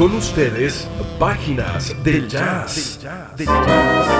Con ustedes, Páginas del Jazz. Jazz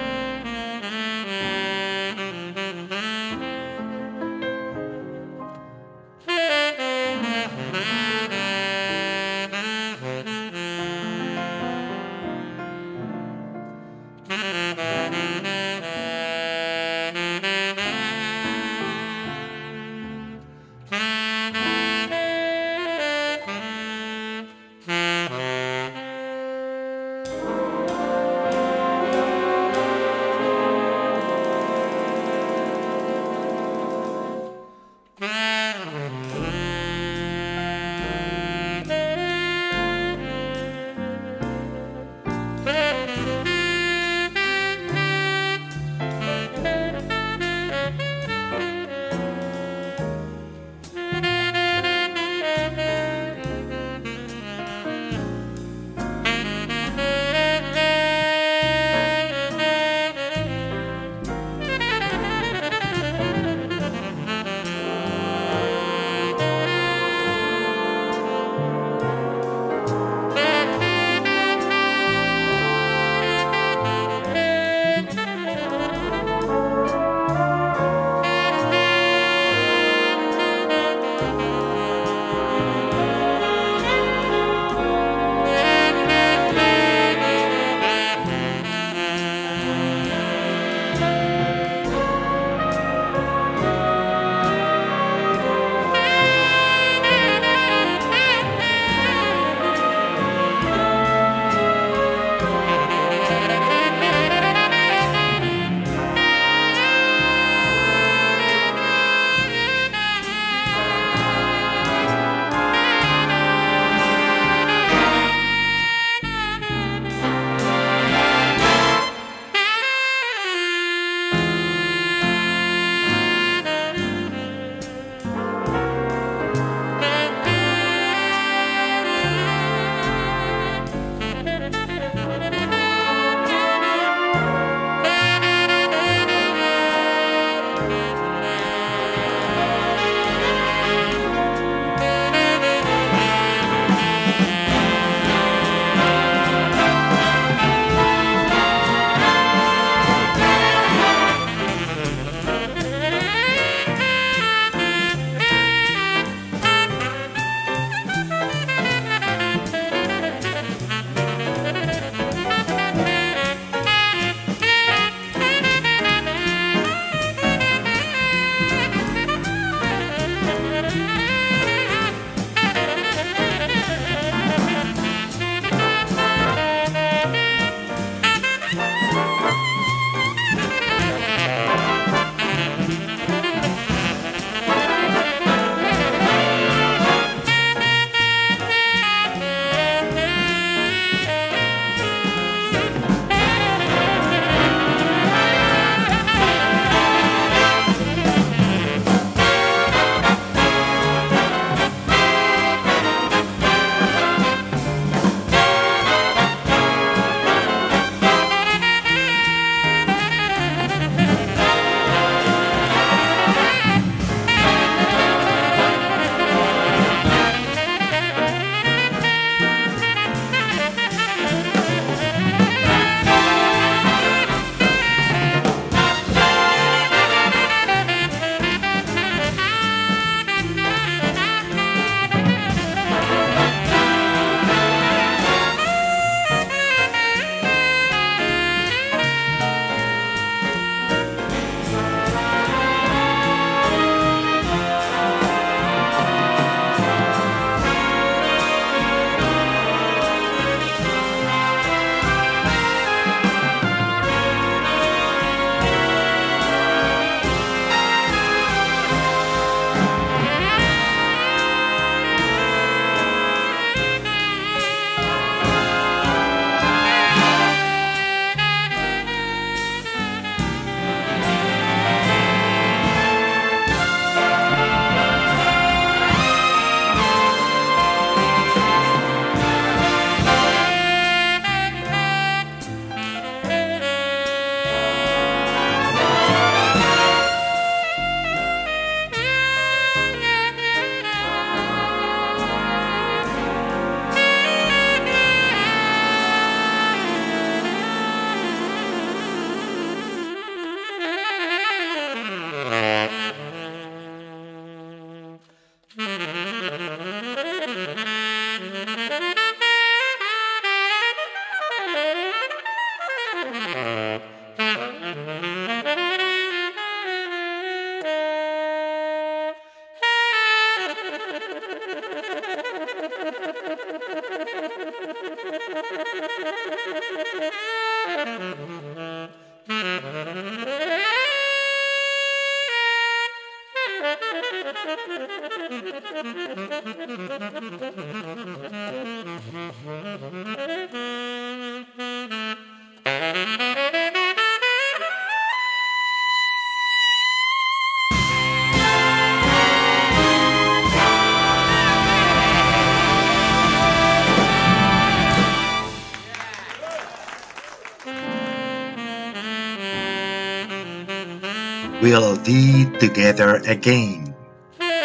We'll Be Together Again.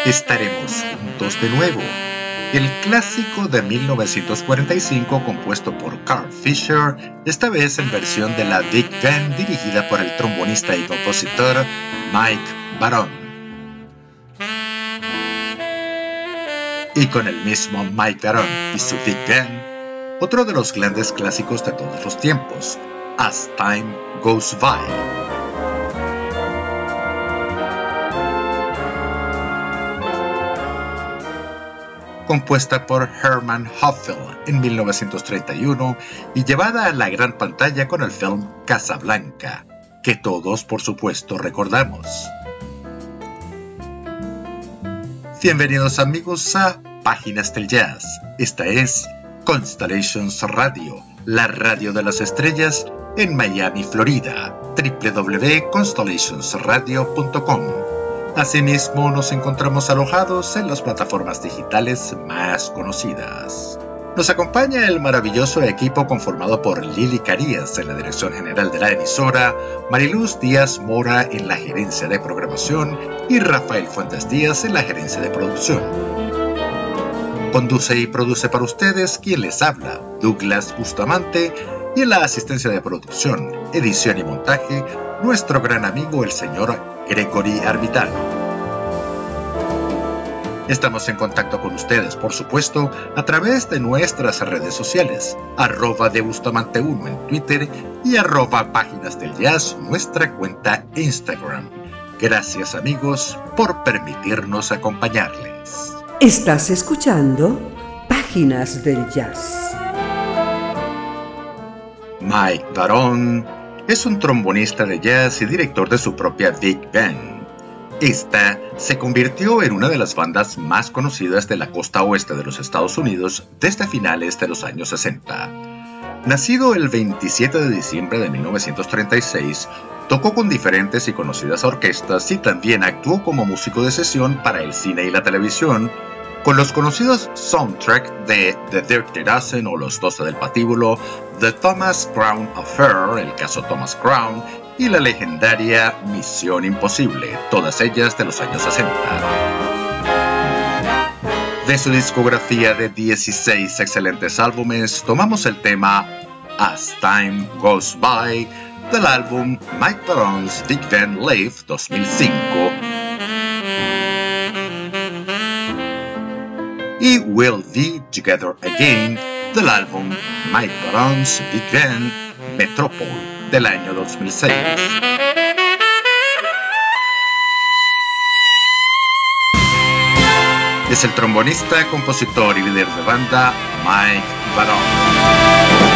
Estaremos juntos de nuevo. El clásico de 1945 compuesto por Carl Fisher, esta vez en versión de la Big Band dirigida por el trombonista y compositor Mike Baron. Y con el mismo Mike Baron y su Big Band, otro de los grandes clásicos de todos los tiempos, As Time Goes By. Compuesta por Herman Hoffel en 1931 y llevada a la gran pantalla con el film Casablanca, que todos por supuesto recordamos. Bienvenidos amigos a Páginas del Jazz. Esta es Constellations Radio, la radio de las estrellas en Miami, Florida. www.constellationsradio.com Asimismo, nos encontramos alojados en las plataformas digitales más conocidas. Nos acompaña el maravilloso equipo conformado por Lili Carías en la dirección general de la emisora, Mariluz Díaz Mora en la gerencia de programación y Rafael Fuentes Díaz en la gerencia de producción. Conduce y produce para ustedes quien les habla, Douglas Bustamante, y en la asistencia de producción, edición y montaje, nuestro gran amigo el señor Gregory Arbital. Estamos en contacto con ustedes, por supuesto, a través de nuestras redes sociales, arroba de Bustamante 1 en Twitter y arroba Páginas del Jazz, nuestra cuenta Instagram. Gracias amigos por permitirnos acompañarles. Estás escuchando Páginas del Jazz. Mike Baron es un trombonista de jazz y director de su propia Big Band. Esta se convirtió en una de las bandas más conocidas de la costa oeste de los Estados Unidos desde finales de los años 60. Nacido el 27 de diciembre de 1936, tocó con diferentes y conocidas orquestas y también actuó como músico de sesión para el cine y la televisión, con los conocidos soundtrack de The Dirty Dozen o Los Doce del Patíbulo, The Thomas Crown Affair, el caso Thomas Crown, y la legendaria Misión Imposible, todas ellas de los años 60. De su discografía de 16 excelentes álbumes, tomamos el tema As Time Goes By del álbum Mike Baron's Big Band Live 2005 He Will Be Together Again del álbum Mike Barons Big Band Metropole del año 2006. Es el trombonista, compositor y líder de banda Mike Barons.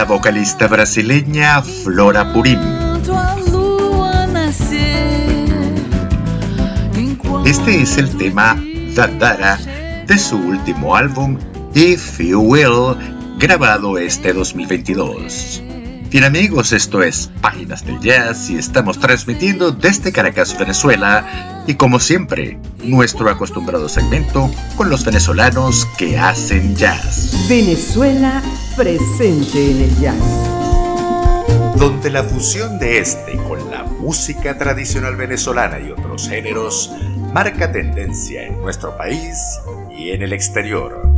La vocalista brasileña Flora Purim. Este es el tema Dandara de su último álbum If You Will, grabado este 2022. Bien amigos, esto es Páginas del Jazz y estamos transmitiendo desde Caracas, Venezuela y como siempre, nuestro acostumbrado segmento con los venezolanos que hacen jazz. Venezuela presente en el jazz. donde la fusión de este con la música tradicional venezolana y otros géneros marca tendencia en nuestro país y en el exterior.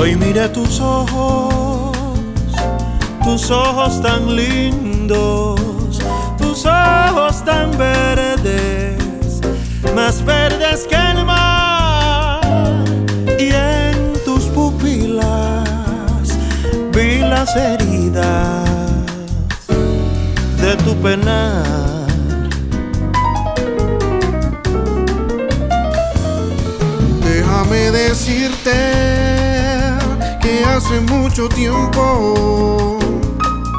Hoy miré tus ojos, tus ojos tan lindos, tus ojos tan verdes, más verdes que el mar. Y en tus pupilas vi las heridas de tu penar. Déjame decirte hace mucho tiempo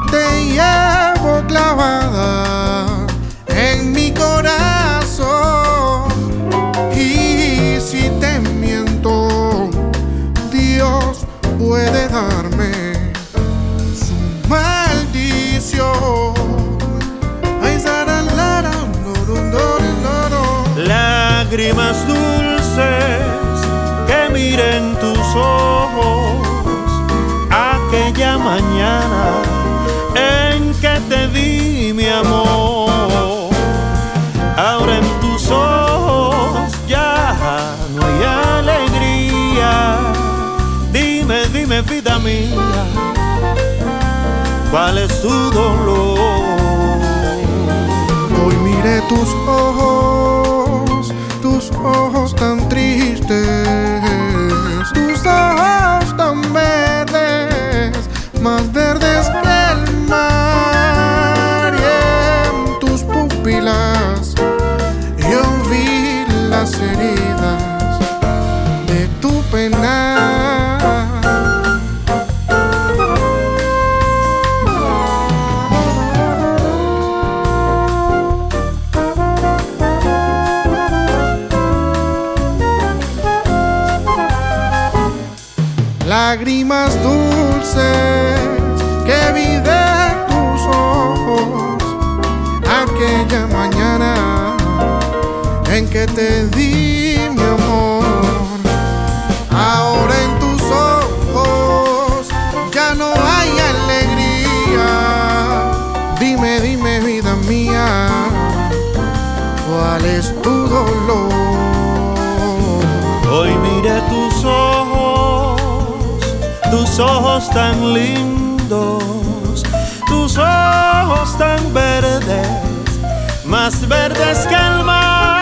te llevo clavada en mi corazón. Y si te miento, Dios puede darme su maldición. Lágrimas dulces que miren tus mía, ¿cuál es tu dolor? Hoy miré tus ojos tan lindos, tus ojos tan verdes, más verdes que el mar.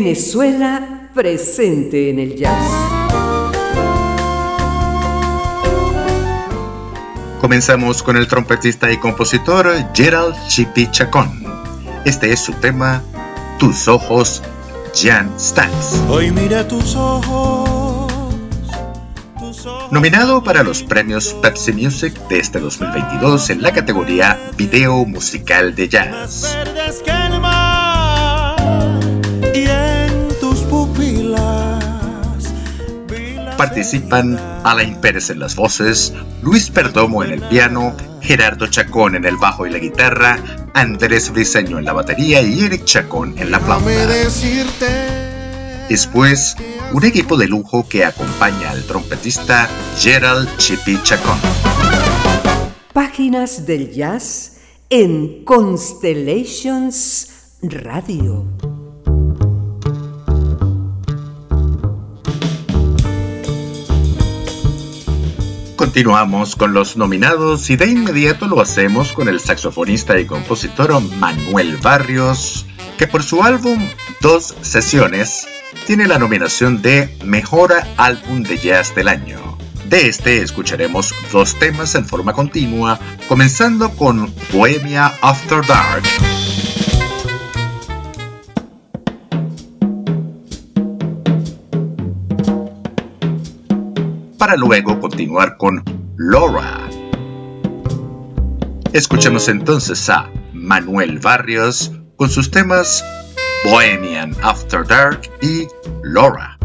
Venezuela presente en el jazz. Comenzamos con el trompetista y compositor Gerald Chipi Chacón. Este es su tema, Tus ojos, Jan Stans. Hoy mira tus ojos. Nominado para los premios Pepsi Music de este 2022 en la categoría Video Musical de Jazz. Participan Alain Pérez en las voces, Luis Perdomo en el piano, Gerardo Chacón en el bajo y la guitarra, Andrés Briseño en la batería y Eric Chacón en la flauta. Después, un equipo de lujo que acompaña al trompetista Gerald Chippy Chacón. Páginas del jazz en Constellations Radio. Continuamos con los nominados y de inmediato lo hacemos con el saxofonista y compositor Manuel Barrios, que por su álbum Dos Sesiones tiene la nominación de Mejor Álbum de Jazz del Año. De este escucharemos dos temas en forma continua, comenzando con Bohemia After Dark. Para luego continuar con Laura. Escuchemos entonces a Manuel Barrios con sus temas Bohemian After Dark y Laura.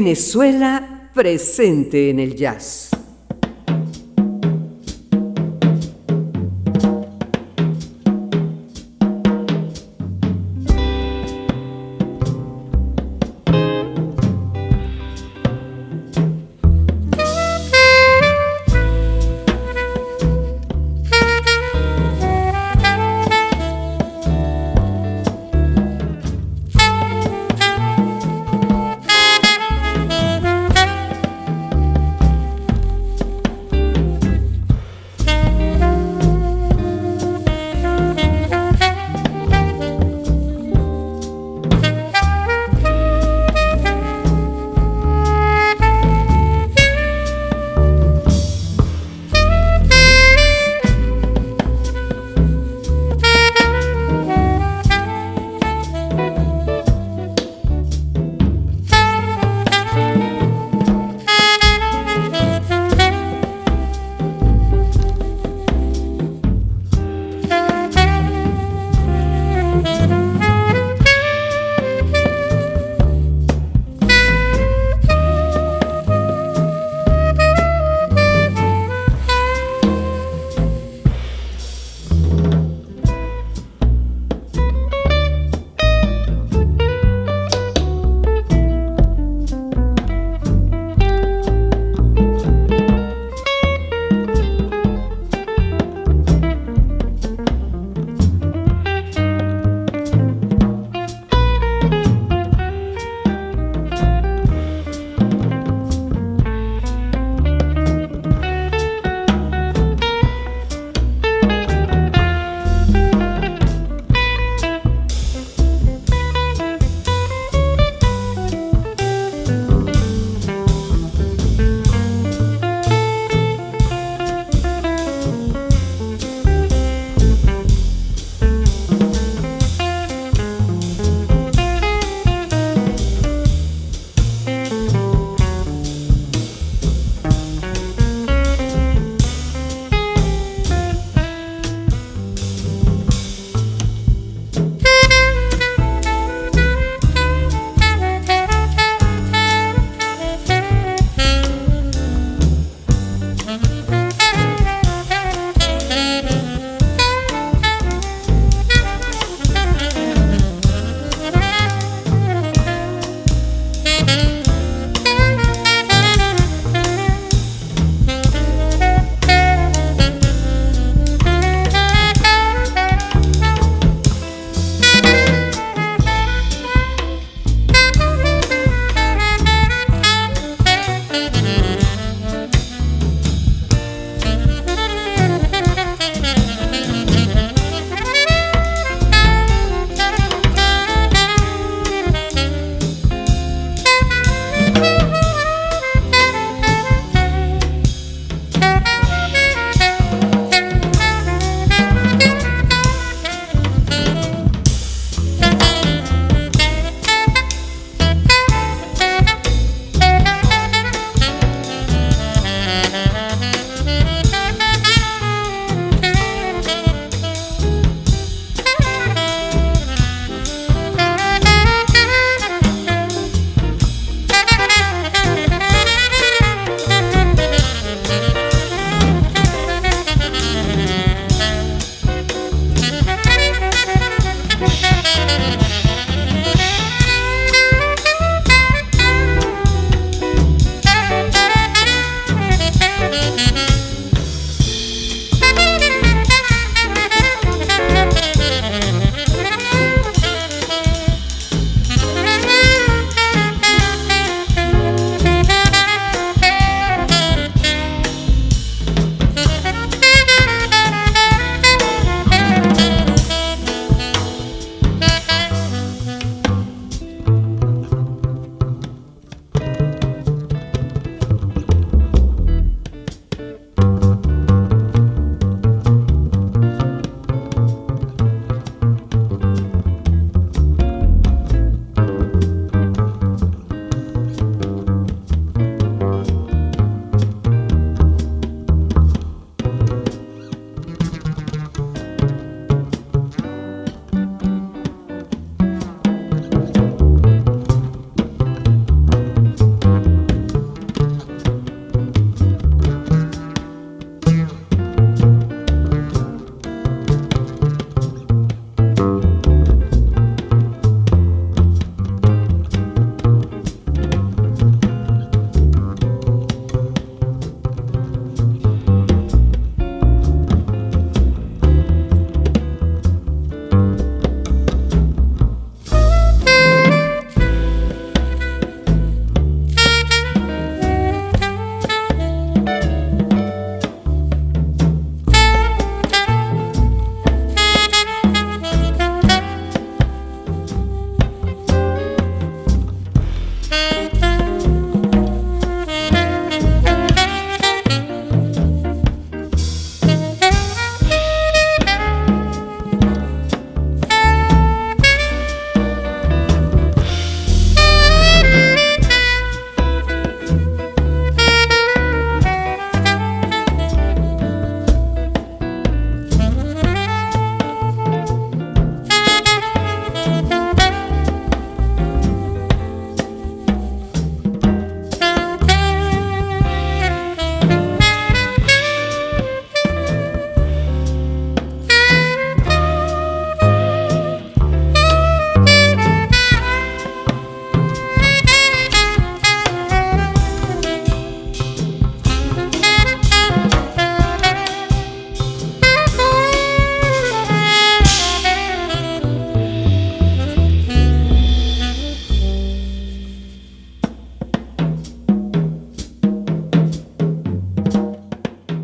Venezuela presente en el jazz.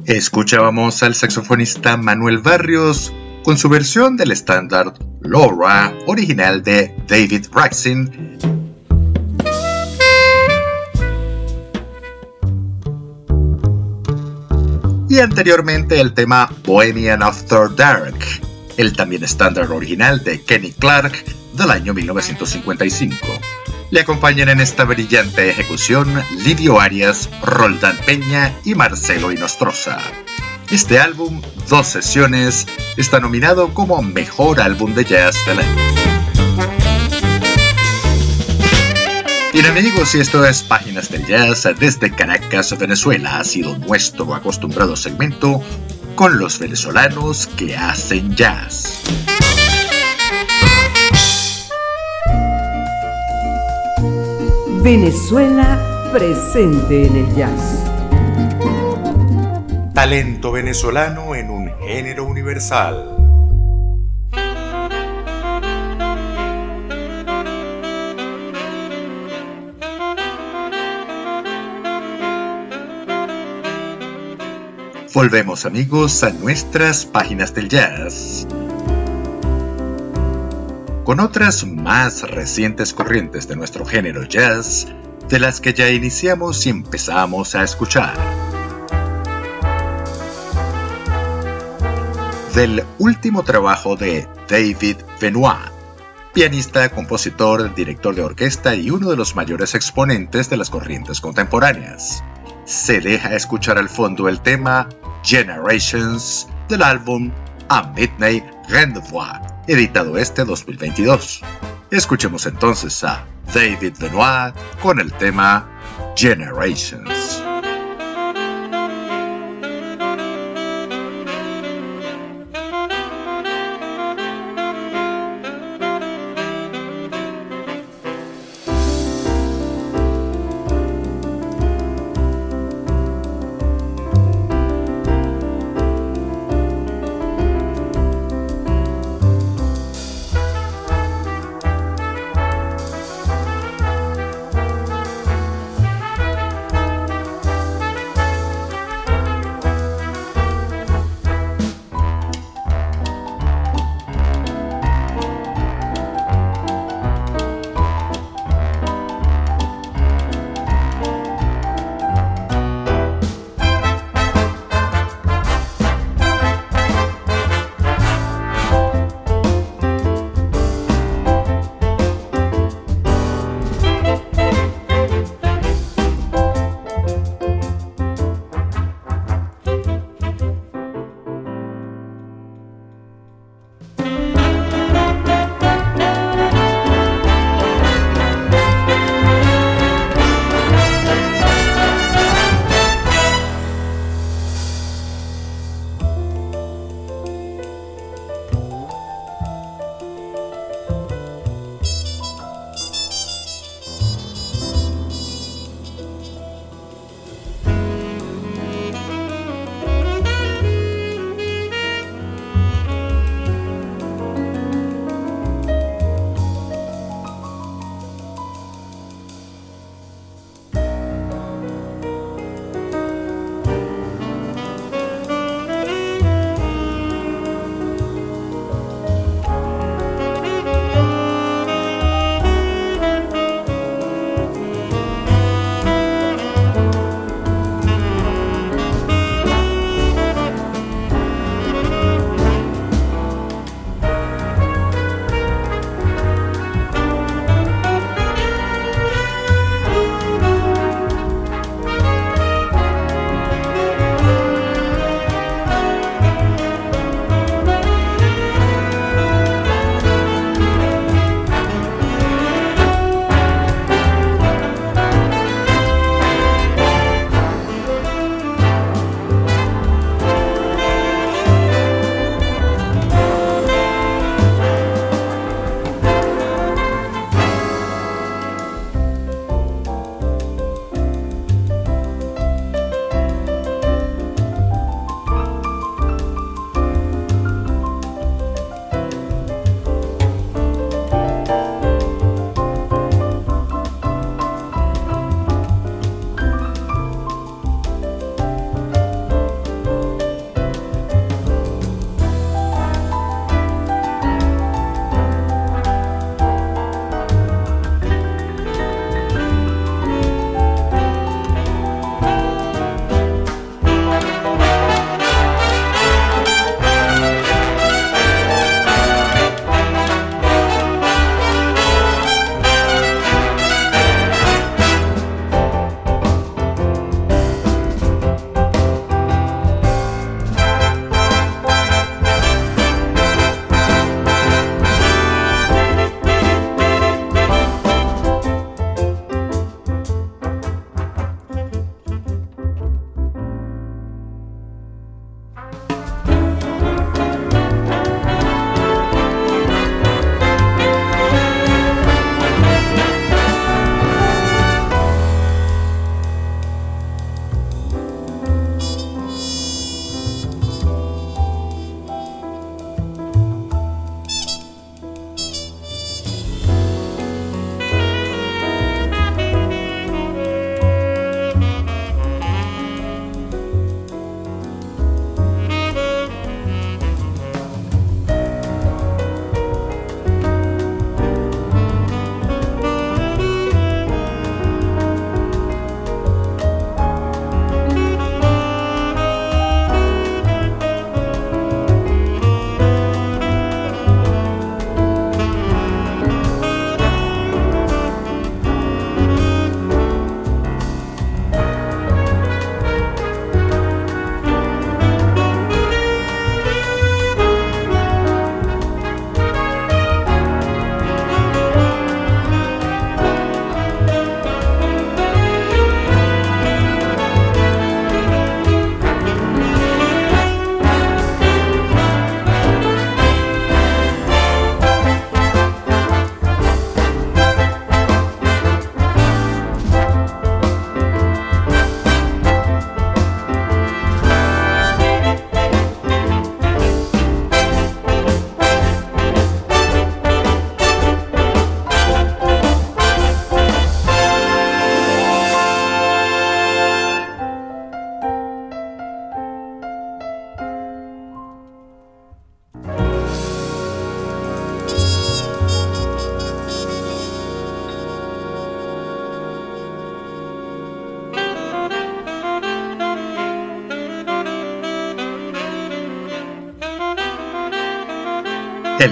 Escuchábamos al saxofonista Manuel Barrios con su versión del estándar Laura, original de David Raxin. Y anteriormente el tema Bohemian After Dark, el también estándar original de Kenny Clark del año 1955. Le acompañan en esta brillante ejecución Livio Arias, Roldán Peña y Marcelo Inostroza. Este álbum, dos sesiones, está nominado como Mejor Álbum de Jazz del año. Bien amigos, y esto es Páginas del Jazz desde Caracas, Venezuela. Ha sido nuestro acostumbrado segmento con los venezolanos que hacen jazz. Venezuela presente en el jazz. Talento venezolano en un género universal. Volvemos amigos a nuestras páginas del jazz con otras más recientes corrientes de nuestro género jazz, de las que ya iniciamos y empezamos a escuchar. Del último trabajo de David Benoit, pianista, compositor, director de orquesta y uno de los mayores exponentes de las corrientes contemporáneas. Se deja escuchar al fondo el tema Generations del álbum A Midnight Rendezvous editado este 2022. Escuchemos entonces a David Benoit con el tema Generations.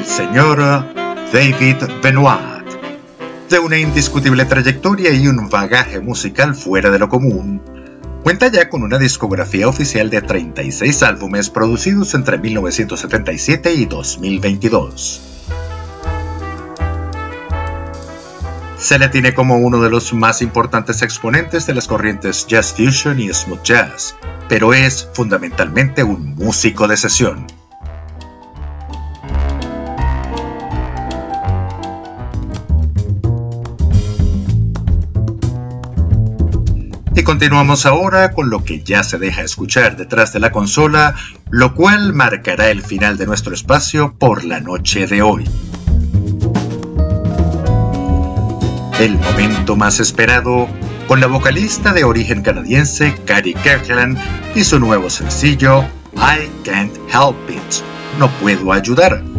El señor David Benoit. De una indiscutible trayectoria y un bagaje musical fuera de lo común, cuenta ya con una discografía oficial de 36 álbumes producidos entre 1977 y 2022. Se le tiene como uno de los más importantes exponentes de las corrientes jazz fusion y smooth jazz, pero es fundamentalmente un músico de sesión. Y continuamos ahora con lo que ya se deja escuchar detrás de la consola, lo cual marcará el final de nuestro espacio por la noche de hoy. El momento más esperado con la vocalista de origen canadiense Carrie Kirkland y su nuevo sencillo I Can't Help It, No Puedo Ayudar.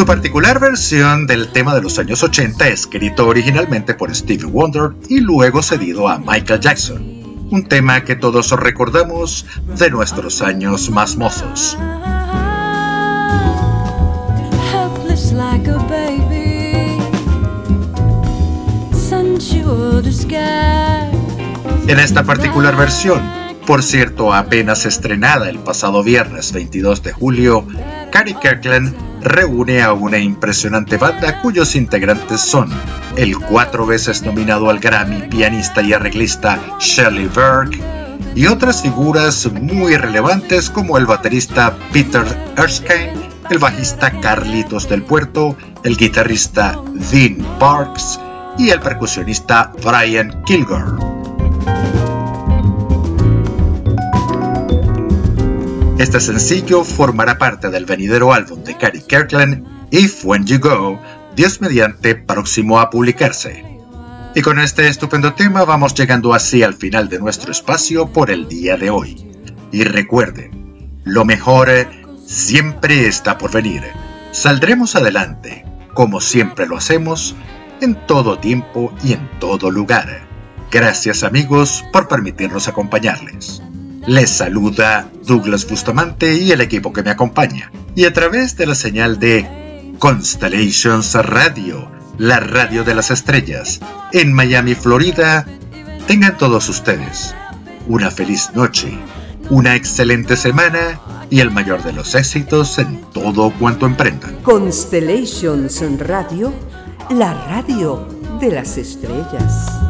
Su particular versión del tema de los años 80, escrito originalmente por Stevie Wonder y luego cedido a Michael Jackson, un tema que todos recordamos de nuestros años más mozos. En esta particular versión, por cierto apenas estrenada el pasado viernes 22 de julio, Carrie Kirkland reúne a una impresionante banda cuyos integrantes son el cuatro veces nominado al Grammy pianista y arreglista Shelley Berg y otras figuras muy relevantes como el baterista Peter Erskine, el bajista Carlitos del Puerto, el guitarrista Dean Parks y el percusionista Brian Kilgore. Este sencillo formará parte del venidero álbum de Carrie Kirkland, If When You Go, Dios mediante próximo a publicarse. Y con este estupendo tema vamos llegando así al final de nuestro espacio por el día de hoy. Y recuerden, lo mejor siempre está por venir. Saldremos adelante, como siempre lo hacemos, en todo tiempo y en todo lugar. Gracias amigos por permitirnos acompañarles. Les saluda Douglas Bustamante y el equipo que me acompaña. Y a través de la señal de Constellations Radio, la radio de las estrellas, en Miami, Florida, tengan todos ustedes una feliz noche, una excelente semana y el mayor de los éxitos en todo cuanto emprendan. Constellations Radio la radio de las estrellas.